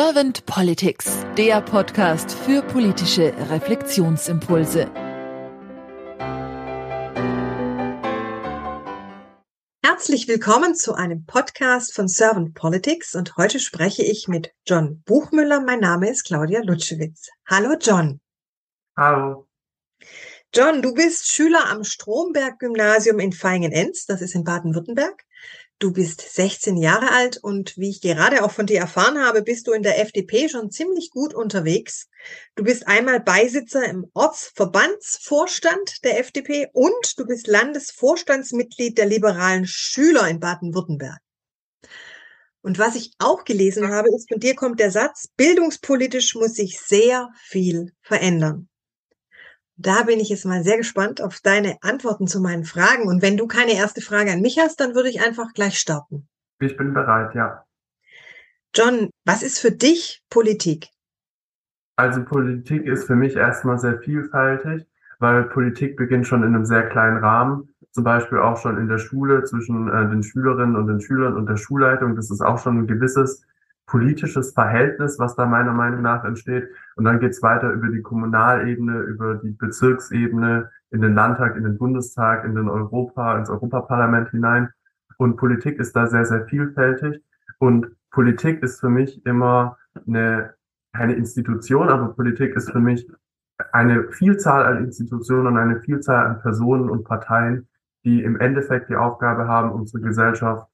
Servant Politics, der Podcast für politische Reflexionsimpulse. Herzlich willkommen zu einem Podcast von Servant Politics und heute spreche ich mit John Buchmüller. Mein Name ist Claudia Lutschewitz. Hallo John. Hallo. John, du bist Schüler am Stromberg-Gymnasium in Feingen-Enz, das ist in Baden-Württemberg. Du bist 16 Jahre alt und wie ich gerade auch von dir erfahren habe, bist du in der FDP schon ziemlich gut unterwegs. Du bist einmal Beisitzer im Ortsverbandsvorstand der FDP und du bist Landesvorstandsmitglied der liberalen Schüler in Baden-Württemberg. Und was ich auch gelesen habe, ist, von dir kommt der Satz, bildungspolitisch muss sich sehr viel verändern. Da bin ich jetzt mal sehr gespannt auf deine Antworten zu meinen Fragen. Und wenn du keine erste Frage an mich hast, dann würde ich einfach gleich starten. Ich bin bereit, ja. John, was ist für dich Politik? Also Politik ist für mich erstmal sehr vielfältig, weil Politik beginnt schon in einem sehr kleinen Rahmen. Zum Beispiel auch schon in der Schule zwischen äh, den Schülerinnen und den Schülern und der Schulleitung. Das ist auch schon ein gewisses politisches Verhältnis, was da meiner Meinung nach entsteht. Und dann geht's weiter über die Kommunalebene, über die Bezirksebene, in den Landtag, in den Bundestag, in den Europa, ins Europaparlament hinein. Und Politik ist da sehr, sehr vielfältig. Und Politik ist für mich immer eine, keine Institution, aber Politik ist für mich eine Vielzahl an Institutionen und eine Vielzahl an Personen und Parteien, die im Endeffekt die Aufgabe haben, unsere Gesellschaft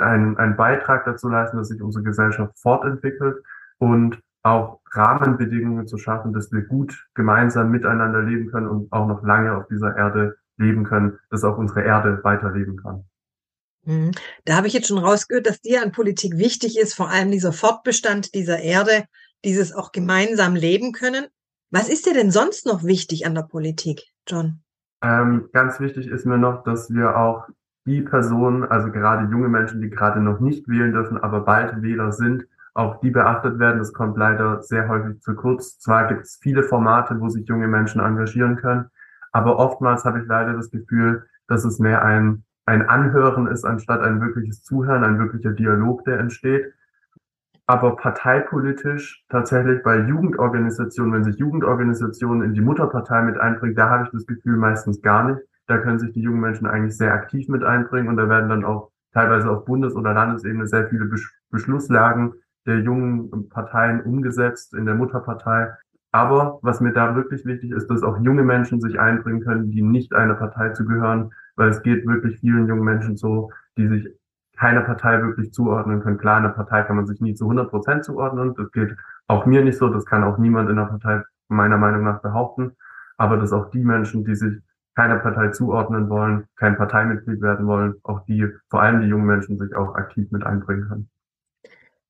einen, einen Beitrag dazu leisten, dass sich unsere Gesellschaft fortentwickelt und auch Rahmenbedingungen zu schaffen, dass wir gut gemeinsam miteinander leben können und auch noch lange auf dieser Erde leben können, dass auch unsere Erde weiterleben kann. Mhm. Da habe ich jetzt schon rausgehört, dass dir an Politik wichtig ist, vor allem dieser Fortbestand dieser Erde, dieses auch gemeinsam leben können. Was ist dir denn sonst noch wichtig an der Politik, John? Ähm, ganz wichtig ist mir noch, dass wir auch die Personen, also gerade junge Menschen, die gerade noch nicht wählen dürfen, aber bald Wähler sind, auch die beachtet werden. Das kommt leider sehr häufig zu kurz. Zwar gibt es viele Formate, wo sich junge Menschen engagieren können, aber oftmals habe ich leider das Gefühl, dass es mehr ein, ein Anhören ist, anstatt ein wirkliches Zuhören, ein wirklicher Dialog, der entsteht. Aber parteipolitisch tatsächlich bei Jugendorganisationen, wenn sich Jugendorganisationen in die Mutterpartei mit einbringen, da habe ich das Gefühl meistens gar nicht. Da können sich die jungen Menschen eigentlich sehr aktiv mit einbringen und da werden dann auch teilweise auf Bundes- oder Landesebene sehr viele Beschlusslagen der jungen Parteien umgesetzt in der Mutterpartei. Aber was mir da wirklich wichtig ist, dass auch junge Menschen sich einbringen können, die nicht einer Partei zugehören, weil es geht wirklich vielen jungen Menschen so, die sich keiner Partei wirklich zuordnen können. Klar, in einer Partei kann man sich nie zu 100 Prozent zuordnen. Das geht auch mir nicht so. Das kann auch niemand in der Partei meiner Meinung nach behaupten. Aber dass auch die Menschen, die sich keiner Partei zuordnen wollen, kein Parteimitglied werden wollen, auch die, vor allem die jungen Menschen, sich auch aktiv mit einbringen können.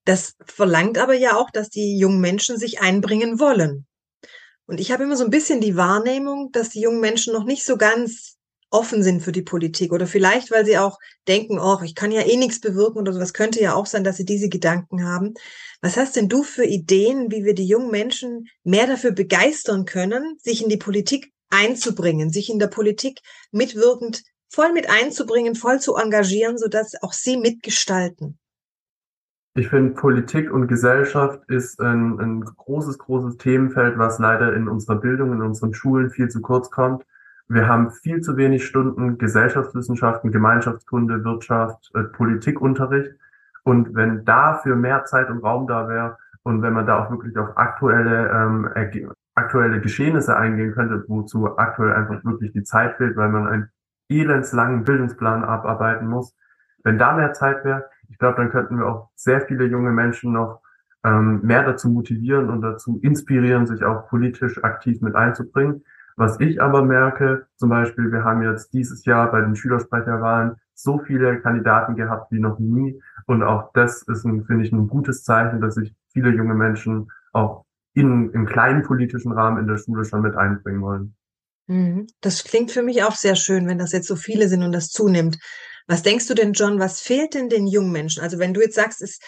Das verlangt aber ja auch, dass die jungen Menschen sich einbringen wollen. Und ich habe immer so ein bisschen die Wahrnehmung, dass die jungen Menschen noch nicht so ganz offen sind für die Politik oder vielleicht, weil sie auch denken, oh, ich kann ja eh nichts bewirken oder sowas könnte ja auch sein, dass sie diese Gedanken haben. Was hast denn du für Ideen, wie wir die jungen Menschen mehr dafür begeistern können, sich in die Politik einzubringen, sich in der Politik mitwirkend voll mit einzubringen, voll zu engagieren, sodass auch sie mitgestalten? Ich finde, Politik und Gesellschaft ist ein, ein großes, großes Themenfeld, was leider in unserer Bildung, in unseren Schulen viel zu kurz kommt. Wir haben viel zu wenig Stunden Gesellschaftswissenschaften, Gemeinschaftskunde, Wirtschaft, äh, Politikunterricht. Und wenn dafür mehr Zeit und Raum da wäre und wenn man da auch wirklich auf aktuelle ähm, aktuelle Geschehnisse eingehen könnte, wozu aktuell einfach wirklich die Zeit fehlt, weil man einen elendslangen Bildungsplan abarbeiten muss. Wenn da mehr Zeit wäre, ich glaube, dann könnten wir auch sehr viele junge Menschen noch ähm, mehr dazu motivieren und dazu inspirieren, sich auch politisch aktiv mit einzubringen. Was ich aber merke, zum Beispiel, wir haben jetzt dieses Jahr bei den Schülersprecherwahlen so viele Kandidaten gehabt wie noch nie. Und auch das ist, finde ich, ein gutes Zeichen, dass sich viele junge Menschen auch in, im kleinen politischen Rahmen in der Schule schon mit einbringen wollen. Mhm. Das klingt für mich auch sehr schön, wenn das jetzt so viele sind und das zunimmt. Was denkst du denn, John, was fehlt denn den jungen Menschen? Also wenn du jetzt sagst, es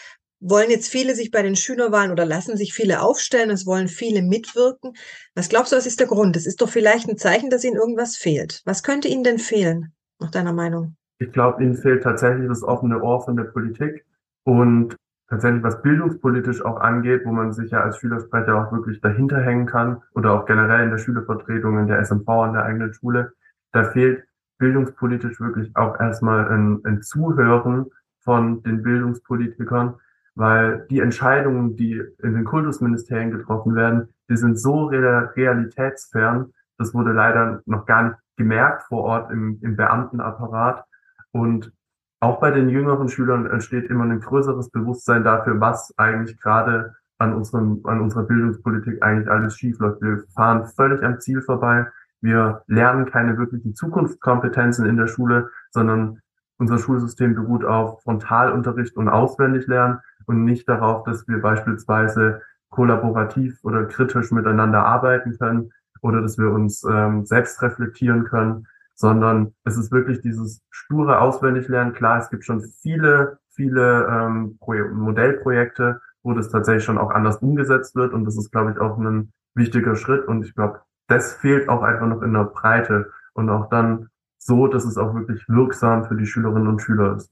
wollen jetzt viele sich bei den Schülerwahlen oder lassen sich viele aufstellen, es wollen viele mitwirken. Was glaubst du, was ist der Grund? Das ist doch vielleicht ein Zeichen, dass ihnen irgendwas fehlt. Was könnte ihnen denn fehlen, nach deiner Meinung? Ich glaube, ihnen fehlt tatsächlich das offene Ohr von der Politik und tatsächlich was bildungspolitisch auch angeht, wo man sich ja als Schülersprecher auch wirklich dahinter hängen kann oder auch generell in der Schülervertretung, in der SMV, an der eigenen Schule, da fehlt bildungspolitisch wirklich auch erstmal ein, ein Zuhören von den Bildungspolitikern, weil die Entscheidungen, die in den Kultusministerien getroffen werden, die sind so realitätsfern, das wurde leider noch gar nicht gemerkt vor Ort im, im Beamtenapparat. Und auch bei den jüngeren Schülern entsteht immer ein größeres Bewusstsein dafür, was eigentlich gerade an unserem, an unserer Bildungspolitik eigentlich alles schiefläuft. Wir fahren völlig am Ziel vorbei. Wir lernen keine wirklichen Zukunftskompetenzen in der Schule, sondern unser Schulsystem beruht auf Frontalunterricht und Auswendiglernen und nicht darauf, dass wir beispielsweise kollaborativ oder kritisch miteinander arbeiten können oder dass wir uns ähm, selbst reflektieren können sondern es ist wirklich dieses sture Auswendiglernen. Klar, es gibt schon viele, viele ähm, Modellprojekte, wo das tatsächlich schon auch anders umgesetzt wird und das ist, glaube ich, auch ein wichtiger Schritt und ich glaube, das fehlt auch einfach noch in der Breite und auch dann so, dass es auch wirklich wirksam für die Schülerinnen und Schüler ist.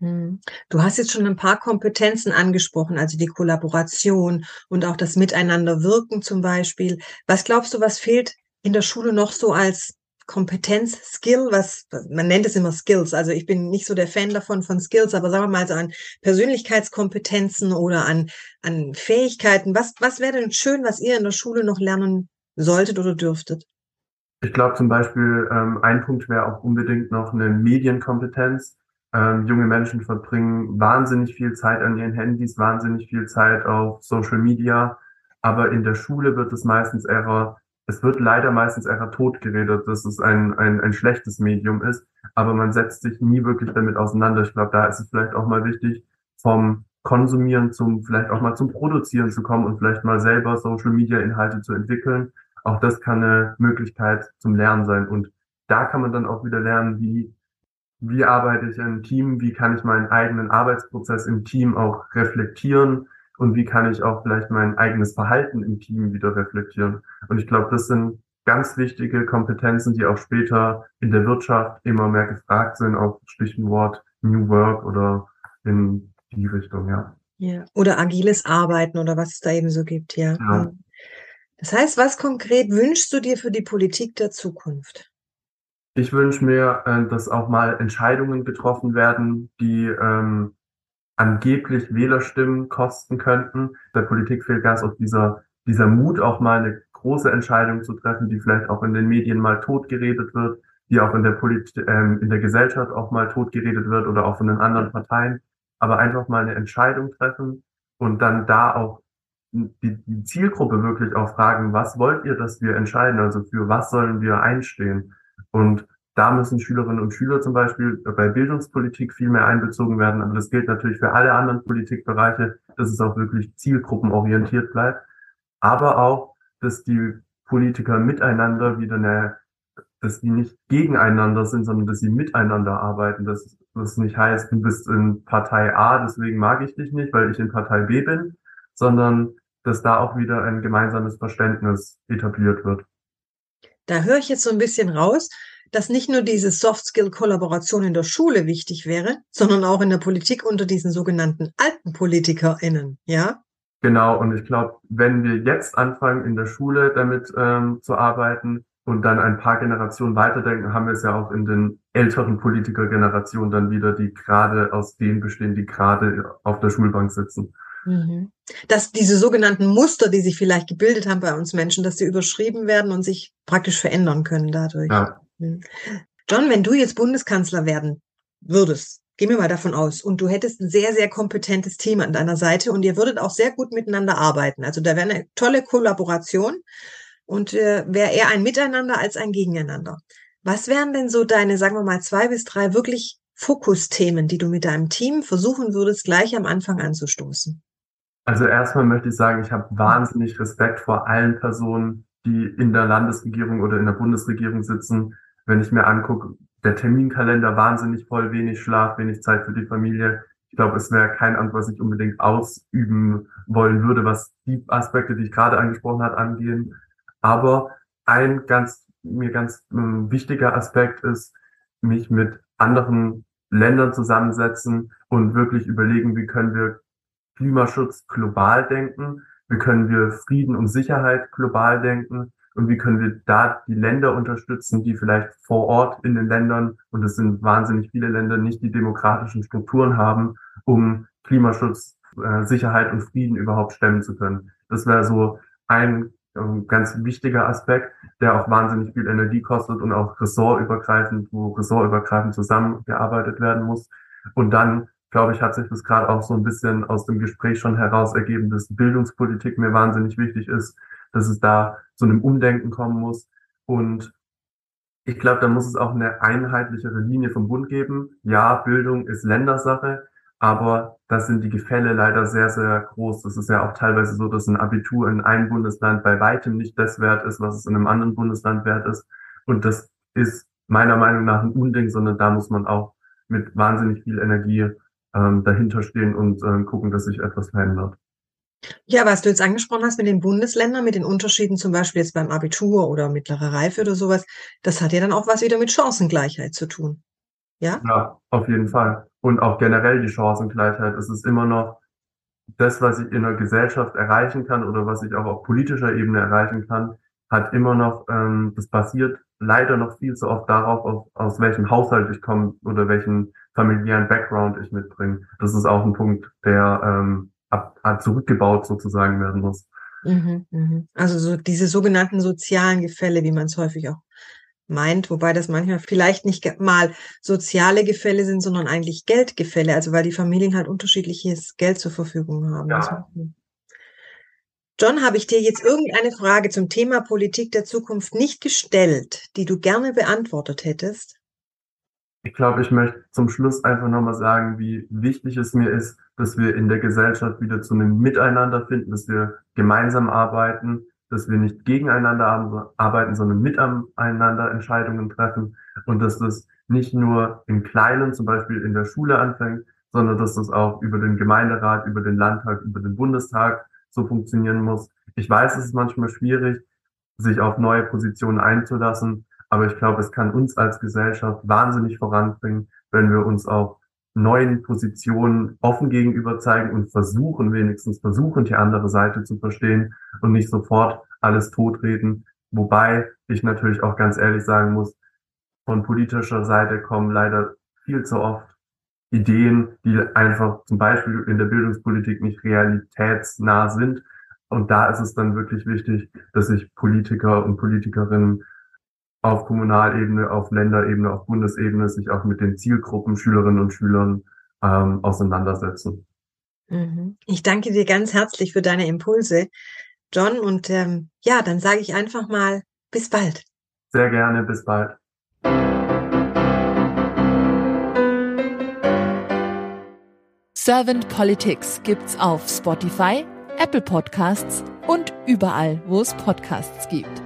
Hm. Du hast jetzt schon ein paar Kompetenzen angesprochen, also die Kollaboration und auch das Miteinanderwirken zum Beispiel. Was glaubst du, was fehlt in der Schule noch so als Kompetenz, Skill, was man nennt es immer Skills. Also ich bin nicht so der Fan davon von Skills, aber sagen wir mal so an Persönlichkeitskompetenzen oder an, an Fähigkeiten. Was, was wäre denn schön, was ihr in der Schule noch lernen solltet oder dürftet? Ich glaube zum Beispiel, ähm, ein Punkt wäre auch unbedingt noch eine Medienkompetenz. Ähm, junge Menschen verbringen wahnsinnig viel Zeit an ihren Handys, wahnsinnig viel Zeit auf Social Media, aber in der Schule wird es meistens eher es wird leider meistens einfach totgeredet, dass es ein, ein, ein schlechtes Medium ist, aber man setzt sich nie wirklich damit auseinander. Ich glaube, da ist es vielleicht auch mal wichtig, vom Konsumieren zum, vielleicht auch mal zum Produzieren zu kommen und vielleicht mal selber Social Media Inhalte zu entwickeln. Auch das kann eine Möglichkeit zum Lernen sein. Und da kann man dann auch wieder lernen, wie, wie arbeite ich im Team, wie kann ich meinen eigenen Arbeitsprozess im Team auch reflektieren, und wie kann ich auch vielleicht mein eigenes Verhalten im Team wieder reflektieren. Und ich glaube, das sind ganz wichtige Kompetenzen, die auch später in der Wirtschaft immer mehr gefragt sind, auch Stichwort New Work oder in die Richtung, ja. Ja, oder agiles Arbeiten oder was es da eben so gibt, ja. ja. Hm. Das heißt, was konkret wünschst du dir für die Politik der Zukunft? Ich wünsche mir, äh, dass auch mal Entscheidungen getroffen werden, die ähm, angeblich Wählerstimmen kosten könnten. Der Politik fehlt ganz oft dieser, dieser Mut, auch mal eine große Entscheidung zu treffen, die vielleicht auch in den Medien mal totgeredet wird, die auch in der Politik, ähm, in der Gesellschaft auch mal totgeredet wird oder auch von den anderen Parteien. Aber einfach mal eine Entscheidung treffen und dann da auch die, die Zielgruppe wirklich auch fragen, was wollt ihr, dass wir entscheiden? Also für was sollen wir einstehen? Und da müssen Schülerinnen und Schüler zum Beispiel bei Bildungspolitik viel mehr einbezogen werden. Aber das gilt natürlich für alle anderen Politikbereiche, dass es auch wirklich zielgruppenorientiert bleibt. Aber auch, dass die Politiker miteinander wieder eine, dass die nicht gegeneinander sind, sondern dass sie miteinander arbeiten. Dass das nicht heißt, du bist in Partei A, deswegen mag ich dich nicht, weil ich in Partei B bin, sondern dass da auch wieder ein gemeinsames Verständnis etabliert wird. Da höre ich jetzt so ein bisschen raus, dass nicht nur diese Soft-Skill-Kollaboration in der Schule wichtig wäre, sondern auch in der Politik unter diesen sogenannten alten PolitikerInnen, ja? Genau, und ich glaube, wenn wir jetzt anfangen, in der Schule damit ähm, zu arbeiten und dann ein paar Generationen weiterdenken, haben wir es ja auch in den älteren Politikergenerationen dann wieder, die gerade aus denen bestehen, die gerade auf der Schulbank sitzen. Mhm. Dass diese sogenannten Muster, die sich vielleicht gebildet haben bei uns Menschen, dass sie überschrieben werden und sich praktisch verändern können dadurch. Ja. Hm. John, wenn du jetzt Bundeskanzler werden würdest, gehen wir mal davon aus, und du hättest ein sehr, sehr kompetentes Team an deiner Seite und ihr würdet auch sehr gut miteinander arbeiten. Also da wäre eine tolle Kollaboration und äh, wäre eher ein Miteinander als ein Gegeneinander. Was wären denn so deine, sagen wir mal, zwei bis drei wirklich Fokusthemen, die du mit deinem Team versuchen würdest, gleich am Anfang anzustoßen? Also erstmal möchte ich sagen, ich habe wahnsinnig Respekt vor allen Personen, die in der Landesregierung oder in der Bundesregierung sitzen, wenn ich mir angucke, der Terminkalender wahnsinnig voll, wenig Schlaf, wenig Zeit für die Familie. Ich glaube, es wäre kein Amt, was ich unbedingt ausüben wollen würde, was die Aspekte, die ich gerade angesprochen habe, angehen. Aber ein ganz, mir ganz äh, wichtiger Aspekt ist, mich mit anderen Ländern zusammensetzen und wirklich überlegen, wie können wir Klimaschutz global denken? Wie können wir Frieden und Sicherheit global denken? Und wie können wir da die Länder unterstützen, die vielleicht vor Ort in den Ländern, und es sind wahnsinnig viele Länder, nicht die demokratischen Strukturen haben, um Klimaschutz, äh, Sicherheit und Frieden überhaupt stemmen zu können. Das wäre so ein ähm, ganz wichtiger Aspekt, der auch wahnsinnig viel Energie kostet und auch ressortübergreifend, wo ressortübergreifend zusammengearbeitet werden muss. Und dann, glaube ich, hat sich das gerade auch so ein bisschen aus dem Gespräch schon heraus ergeben, dass Bildungspolitik mir wahnsinnig wichtig ist, dass es da zu einem Umdenken kommen muss. Und ich glaube, da muss es auch eine einheitlichere Linie vom Bund geben. Ja, Bildung ist Ländersache, aber da sind die Gefälle leider sehr, sehr groß. Das ist ja auch teilweise so, dass ein Abitur in einem Bundesland bei weitem nicht das wert ist, was es in einem anderen Bundesland wert ist. Und das ist meiner Meinung nach ein Unding, sondern da muss man auch mit wahnsinnig viel Energie ähm, dahinter stehen und ähm, gucken, dass sich etwas verändert. Ja, was du jetzt angesprochen hast mit den Bundesländern, mit den Unterschieden zum Beispiel jetzt beim Abitur oder mittlere Reife oder sowas, das hat ja dann auch was wieder mit Chancengleichheit zu tun. Ja? Ja, auf jeden Fall. Und auch generell die Chancengleichheit. Es ist immer noch das, was ich in der Gesellschaft erreichen kann oder was ich auch auf politischer Ebene erreichen kann, hat immer noch, ähm, das basiert leider noch viel zu oft darauf, auf, aus welchem Haushalt ich komme oder welchen familiären Background ich mitbringe. Das ist auch ein Punkt, der ähm, ab, zurückgebaut sozusagen werden muss. Mhm, mhm. Also so diese sogenannten sozialen Gefälle, wie man es häufig auch meint, wobei das manchmal vielleicht nicht mal soziale Gefälle sind, sondern eigentlich Geldgefälle, also weil die Familien halt unterschiedliches Geld zur Verfügung haben. Ja. John, habe ich dir jetzt irgendeine Frage zum Thema Politik der Zukunft nicht gestellt, die du gerne beantwortet hättest? Ich glaube, ich möchte zum Schluss einfach nochmal sagen, wie wichtig es mir ist, dass wir in der Gesellschaft wieder zu einem Miteinander finden, dass wir gemeinsam arbeiten, dass wir nicht gegeneinander arbeiten, sondern miteinander Entscheidungen treffen und dass das nicht nur im Kleinen, zum Beispiel in der Schule anfängt, sondern dass das auch über den Gemeinderat, über den Landtag, über den Bundestag so funktionieren muss. Ich weiß, es ist manchmal schwierig, sich auf neue Positionen einzulassen, aber ich glaube, es kann uns als Gesellschaft wahnsinnig voranbringen, wenn wir uns auch neuen Positionen offen gegenüber zeigen und versuchen, wenigstens versuchen, die andere Seite zu verstehen und nicht sofort alles totreden. Wobei ich natürlich auch ganz ehrlich sagen muss, von politischer Seite kommen leider viel zu oft Ideen, die einfach zum Beispiel in der Bildungspolitik nicht realitätsnah sind. Und da ist es dann wirklich wichtig, dass sich Politiker und Politikerinnen auf Kommunalebene, auf Länderebene, auf Bundesebene sich auch mit den Zielgruppen Schülerinnen und Schülern ähm, auseinandersetzen. Mhm. Ich danke dir ganz herzlich für deine Impulse, John. Und ähm, ja, dann sage ich einfach mal, bis bald. Sehr gerne, bis bald. Servant Politics gibt's auf Spotify, Apple Podcasts und überall, wo es Podcasts gibt.